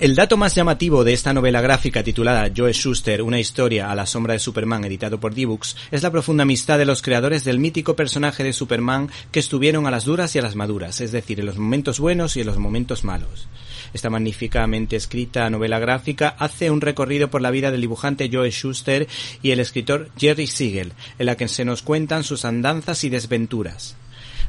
El dato más llamativo de esta novela gráfica titulada Joe Schuster, una historia a la sombra de Superman, editado por D-Books, es la profunda amistad de los creadores del mítico personaje de Superman que estuvieron a las duras y a las maduras, es decir, en los momentos buenos y en los momentos malos. Esta magníficamente escrita novela gráfica hace un recorrido por la vida del dibujante Joe Schuster y el escritor Jerry Siegel, en la que se nos cuentan sus andanzas y desventuras.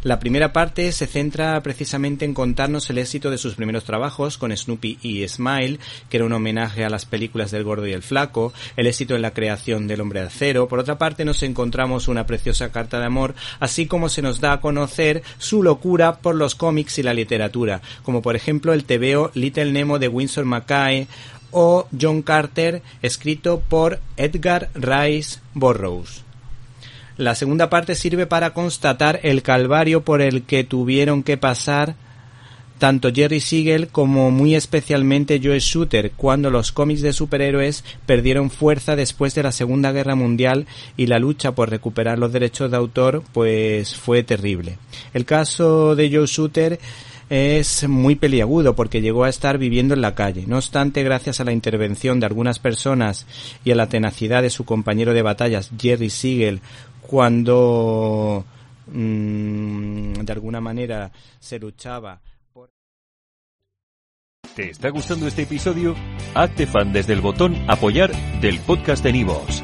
La primera parte se centra precisamente en contarnos el éxito de sus primeros trabajos con Snoopy y Smile, que era un homenaje a las películas del gordo y el flaco, el éxito en la creación del hombre de acero. Por otra parte nos encontramos una preciosa carta de amor, así como se nos da a conocer su locura por los cómics y la literatura, como por ejemplo el tebeo Little Nemo de Winsor Mackay o John Carter, escrito por Edgar Rice Burroughs. La segunda parte sirve para constatar el calvario por el que tuvieron que pasar tanto Jerry Siegel como muy especialmente Joe Shooter cuando los cómics de superhéroes perdieron fuerza después de la Segunda Guerra Mundial y la lucha por recuperar los derechos de autor pues fue terrible. El caso de Joe Shooter es muy peliagudo porque llegó a estar viviendo en la calle. No obstante, gracias a la intervención de algunas personas y a la tenacidad de su compañero de batallas Jerry Siegel cuando mm, de alguna manera se luchaba por... ¿Te está gustando este episodio? Hazte fan desde el botón apoyar del podcast de Nivos.